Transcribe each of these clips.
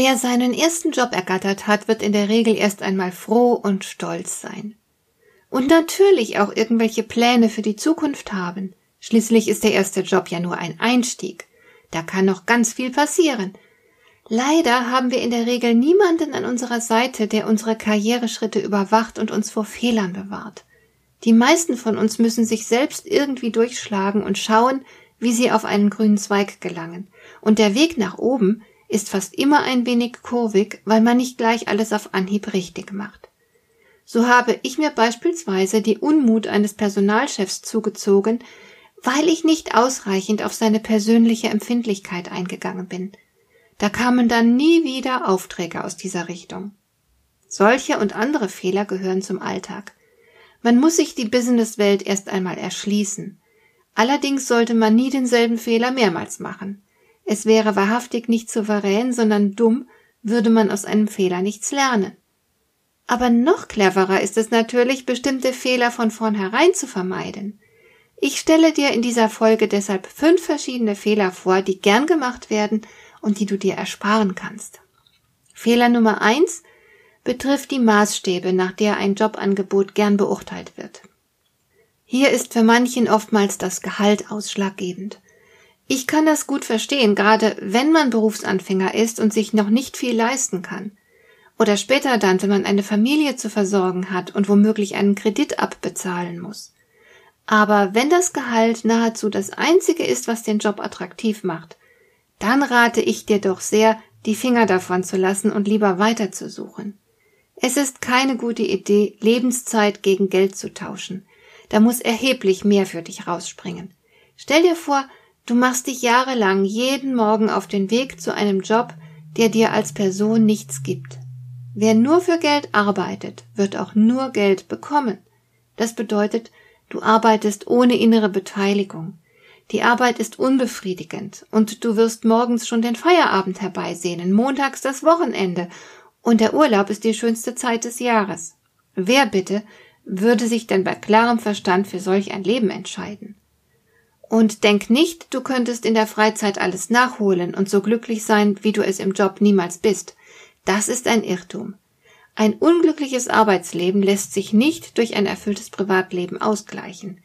Wer seinen ersten Job ergattert hat, wird in der Regel erst einmal froh und stolz sein. Und natürlich auch irgendwelche Pläne für die Zukunft haben. Schließlich ist der erste Job ja nur ein Einstieg. Da kann noch ganz viel passieren. Leider haben wir in der Regel niemanden an unserer Seite, der unsere Karriereschritte überwacht und uns vor Fehlern bewahrt. Die meisten von uns müssen sich selbst irgendwie durchschlagen und schauen, wie sie auf einen grünen Zweig gelangen. Und der Weg nach oben ist fast immer ein wenig kurvig, weil man nicht gleich alles auf Anhieb richtig macht. So habe ich mir beispielsweise die Unmut eines Personalchefs zugezogen, weil ich nicht ausreichend auf seine persönliche Empfindlichkeit eingegangen bin. Da kamen dann nie wieder Aufträge aus dieser Richtung. Solche und andere Fehler gehören zum Alltag. Man muss sich die Businesswelt erst einmal erschließen. Allerdings sollte man nie denselben Fehler mehrmals machen. Es wäre wahrhaftig nicht souverän, sondern dumm, würde man aus einem Fehler nichts lernen. Aber noch cleverer ist es natürlich, bestimmte Fehler von vornherein zu vermeiden. Ich stelle dir in dieser Folge deshalb fünf verschiedene Fehler vor, die gern gemacht werden und die du dir ersparen kannst. Fehler Nummer eins betrifft die Maßstäbe, nach der ein Jobangebot gern beurteilt wird. Hier ist für manchen oftmals das Gehalt ausschlaggebend. Ich kann das gut verstehen, gerade wenn man Berufsanfänger ist und sich noch nicht viel leisten kann. Oder später dann, wenn man eine Familie zu versorgen hat und womöglich einen Kredit abbezahlen muss. Aber wenn das Gehalt nahezu das einzige ist, was den Job attraktiv macht, dann rate ich dir doch sehr, die Finger davon zu lassen und lieber weiterzusuchen. Es ist keine gute Idee, Lebenszeit gegen Geld zu tauschen. Da muss erheblich mehr für dich rausspringen. Stell dir vor, Du machst dich jahrelang jeden Morgen auf den Weg zu einem Job, der dir als Person nichts gibt. Wer nur für Geld arbeitet, wird auch nur Geld bekommen. Das bedeutet, du arbeitest ohne innere Beteiligung. Die Arbeit ist unbefriedigend und du wirst morgens schon den Feierabend herbeisehnen, montags das Wochenende und der Urlaub ist die schönste Zeit des Jahres. Wer bitte würde sich denn bei klarem Verstand für solch ein Leben entscheiden? Und denk nicht, du könntest in der Freizeit alles nachholen und so glücklich sein, wie du es im Job niemals bist. Das ist ein Irrtum. Ein unglückliches Arbeitsleben lässt sich nicht durch ein erfülltes Privatleben ausgleichen.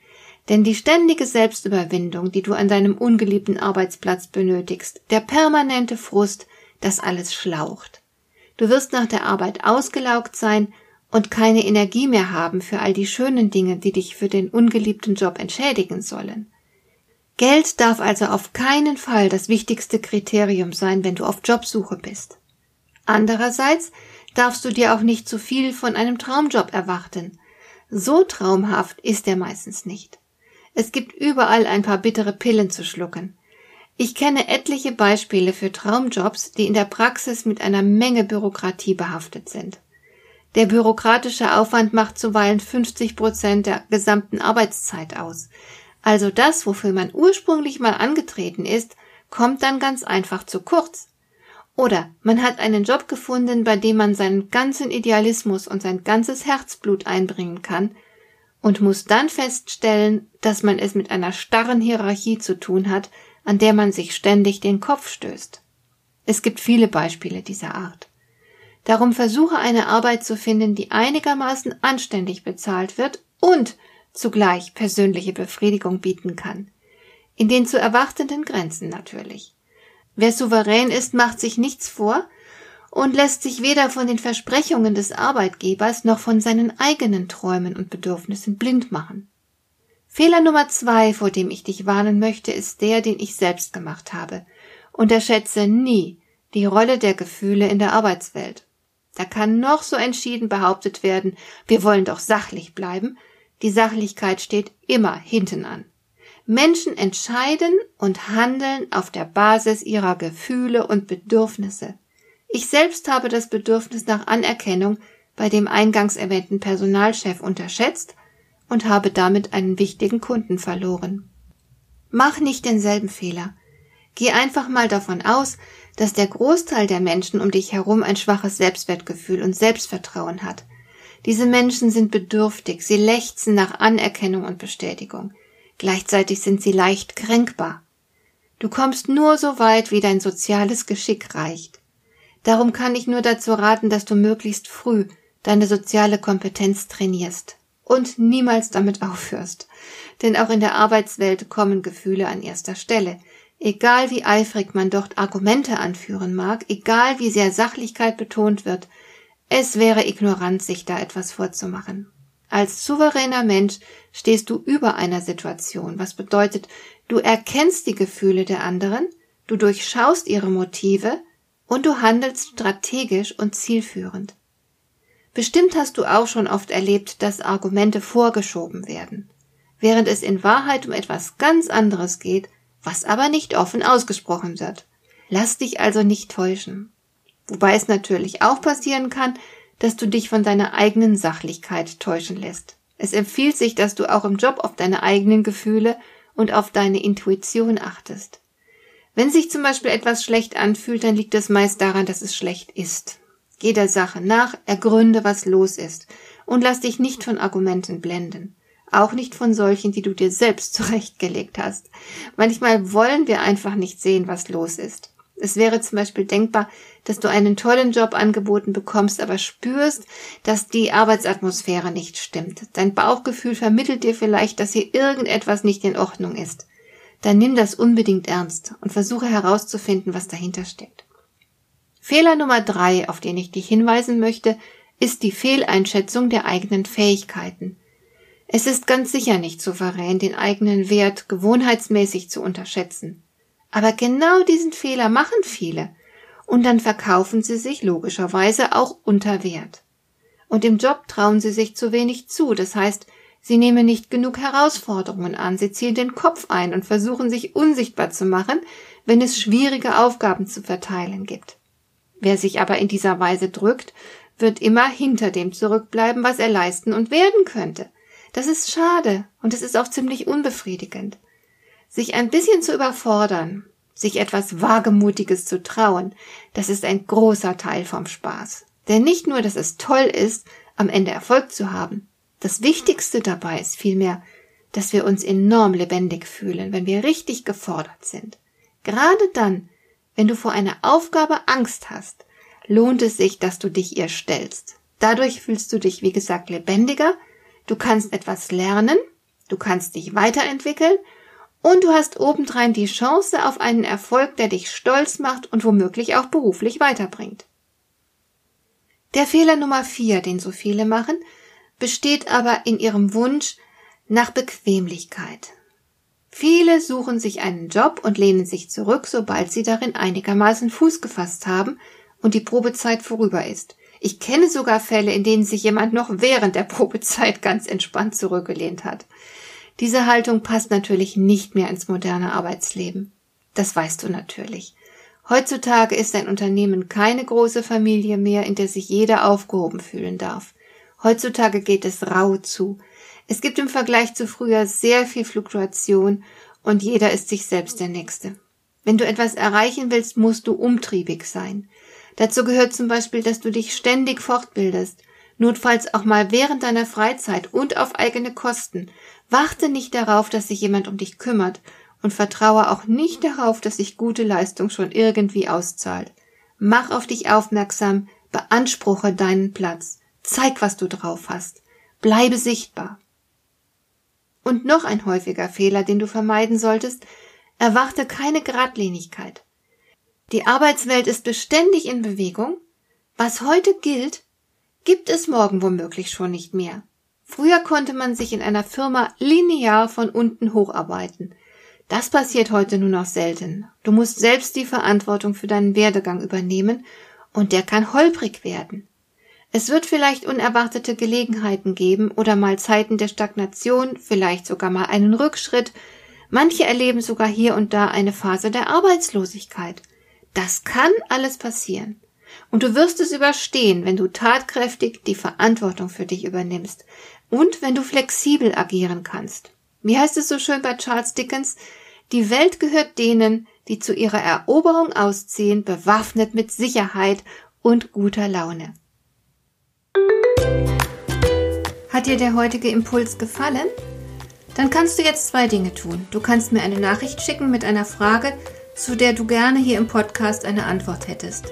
Denn die ständige Selbstüberwindung, die du an deinem ungeliebten Arbeitsplatz benötigst, der permanente Frust, das alles schlaucht. Du wirst nach der Arbeit ausgelaugt sein und keine Energie mehr haben für all die schönen Dinge, die dich für den ungeliebten Job entschädigen sollen. Geld darf also auf keinen Fall das wichtigste Kriterium sein, wenn du auf Jobsuche bist. Andererseits darfst du dir auch nicht zu viel von einem Traumjob erwarten. So traumhaft ist er meistens nicht. Es gibt überall ein paar bittere Pillen zu schlucken. Ich kenne etliche Beispiele für Traumjobs, die in der Praxis mit einer Menge Bürokratie behaftet sind. Der bürokratische Aufwand macht zuweilen 50 Prozent der gesamten Arbeitszeit aus. Also das, wofür man ursprünglich mal angetreten ist, kommt dann ganz einfach zu kurz. Oder man hat einen Job gefunden, bei dem man seinen ganzen Idealismus und sein ganzes Herzblut einbringen kann und muss dann feststellen, dass man es mit einer starren Hierarchie zu tun hat, an der man sich ständig den Kopf stößt. Es gibt viele Beispiele dieser Art. Darum versuche eine Arbeit zu finden, die einigermaßen anständig bezahlt wird und zugleich persönliche Befriedigung bieten kann. In den zu erwartenden Grenzen natürlich. Wer souverän ist, macht sich nichts vor und lässt sich weder von den Versprechungen des Arbeitgebers noch von seinen eigenen Träumen und Bedürfnissen blind machen. Fehler Nummer zwei, vor dem ich dich warnen möchte, ist der, den ich selbst gemacht habe. Unterschätze nie die Rolle der Gefühle in der Arbeitswelt. Da kann noch so entschieden behauptet werden, wir wollen doch sachlich bleiben, die Sachlichkeit steht immer hinten an. Menschen entscheiden und handeln auf der Basis ihrer Gefühle und Bedürfnisse. Ich selbst habe das Bedürfnis nach Anerkennung bei dem eingangs erwähnten Personalchef unterschätzt und habe damit einen wichtigen Kunden verloren. Mach nicht denselben Fehler. Geh einfach mal davon aus, dass der Großteil der Menschen um dich herum ein schwaches Selbstwertgefühl und Selbstvertrauen hat. Diese Menschen sind bedürftig, sie lechzen nach Anerkennung und Bestätigung. Gleichzeitig sind sie leicht kränkbar. Du kommst nur so weit, wie dein soziales Geschick reicht. Darum kann ich nur dazu raten, dass du möglichst früh deine soziale Kompetenz trainierst und niemals damit aufhörst. Denn auch in der Arbeitswelt kommen Gefühle an erster Stelle. Egal wie eifrig man dort Argumente anführen mag, egal wie sehr Sachlichkeit betont wird, es wäre ignorant, sich da etwas vorzumachen. Als souveräner Mensch stehst du über einer Situation, was bedeutet, du erkennst die Gefühle der anderen, du durchschaust ihre Motive und du handelst strategisch und zielführend. Bestimmt hast du auch schon oft erlebt, dass Argumente vorgeschoben werden, während es in Wahrheit um etwas ganz anderes geht, was aber nicht offen ausgesprochen wird. Lass dich also nicht täuschen. Wobei es natürlich auch passieren kann, dass du dich von deiner eigenen Sachlichkeit täuschen lässt. Es empfiehlt sich, dass du auch im Job auf deine eigenen Gefühle und auf deine Intuition achtest. Wenn sich zum Beispiel etwas schlecht anfühlt, dann liegt es meist daran, dass es schlecht ist. Geh der Sache nach, ergründe, was los ist, und lass dich nicht von Argumenten blenden. Auch nicht von solchen, die du dir selbst zurechtgelegt hast. Manchmal wollen wir einfach nicht sehen, was los ist. Es wäre zum Beispiel denkbar, dass du einen tollen Job angeboten bekommst, aber spürst, dass die Arbeitsatmosphäre nicht stimmt. Dein Bauchgefühl vermittelt dir vielleicht, dass hier irgendetwas nicht in Ordnung ist. Dann nimm das unbedingt ernst und versuche herauszufinden, was dahinter steckt. Fehler Nummer drei, auf den ich dich hinweisen möchte, ist die Fehleinschätzung der eigenen Fähigkeiten. Es ist ganz sicher nicht souverän, den eigenen Wert gewohnheitsmäßig zu unterschätzen. Aber genau diesen Fehler machen viele, und dann verkaufen sie sich logischerweise auch unter Wert. Und im Job trauen sie sich zu wenig zu, das heißt, sie nehmen nicht genug Herausforderungen an, sie ziehen den Kopf ein und versuchen sich unsichtbar zu machen, wenn es schwierige Aufgaben zu verteilen gibt. Wer sich aber in dieser Weise drückt, wird immer hinter dem zurückbleiben, was er leisten und werden könnte. Das ist schade und es ist auch ziemlich unbefriedigend. Sich ein bisschen zu überfordern, sich etwas Wagemutiges zu trauen, das ist ein großer Teil vom Spaß. Denn nicht nur, dass es toll ist, am Ende Erfolg zu haben. Das Wichtigste dabei ist vielmehr, dass wir uns enorm lebendig fühlen, wenn wir richtig gefordert sind. Gerade dann, wenn du vor einer Aufgabe Angst hast, lohnt es sich, dass du dich ihr stellst. Dadurch fühlst du dich, wie gesagt, lebendiger, du kannst etwas lernen, du kannst dich weiterentwickeln und du hast obendrein die Chance auf einen Erfolg, der dich stolz macht und womöglich auch beruflich weiterbringt. Der Fehler Nummer vier, den so viele machen, besteht aber in ihrem Wunsch nach Bequemlichkeit. Viele suchen sich einen Job und lehnen sich zurück, sobald sie darin einigermaßen Fuß gefasst haben und die Probezeit vorüber ist. Ich kenne sogar Fälle, in denen sich jemand noch während der Probezeit ganz entspannt zurückgelehnt hat. Diese Haltung passt natürlich nicht mehr ins moderne Arbeitsleben. Das weißt du natürlich. Heutzutage ist ein Unternehmen keine große Familie mehr, in der sich jeder aufgehoben fühlen darf. Heutzutage geht es rau zu. Es gibt im Vergleich zu früher sehr viel Fluktuation und jeder ist sich selbst der Nächste. Wenn du etwas erreichen willst, musst du umtriebig sein. Dazu gehört zum Beispiel, dass du dich ständig fortbildest, notfalls auch mal während deiner Freizeit und auf eigene Kosten. Warte nicht darauf, dass sich jemand um dich kümmert und vertraue auch nicht darauf, dass sich gute Leistung schon irgendwie auszahlt. Mach auf dich aufmerksam, beanspruche deinen Platz, zeig, was du drauf hast, bleibe sichtbar. Und noch ein häufiger Fehler, den du vermeiden solltest, erwarte keine Gradlinigkeit. Die Arbeitswelt ist beständig in Bewegung. Was heute gilt, gibt es morgen womöglich schon nicht mehr. Früher konnte man sich in einer Firma linear von unten hocharbeiten. Das passiert heute nur noch selten. Du musst selbst die Verantwortung für deinen Werdegang übernehmen und der kann holprig werden. Es wird vielleicht unerwartete Gelegenheiten geben oder mal Zeiten der Stagnation, vielleicht sogar mal einen Rückschritt. Manche erleben sogar hier und da eine Phase der Arbeitslosigkeit. Das kann alles passieren. Und du wirst es überstehen, wenn du tatkräftig die Verantwortung für dich übernimmst und wenn du flexibel agieren kannst. Wie heißt es so schön bei Charles Dickens? Die Welt gehört denen, die zu ihrer Eroberung ausziehen, bewaffnet mit Sicherheit und guter Laune. Hat dir der heutige Impuls gefallen? Dann kannst du jetzt zwei Dinge tun. Du kannst mir eine Nachricht schicken mit einer Frage, zu der du gerne hier im Podcast eine Antwort hättest.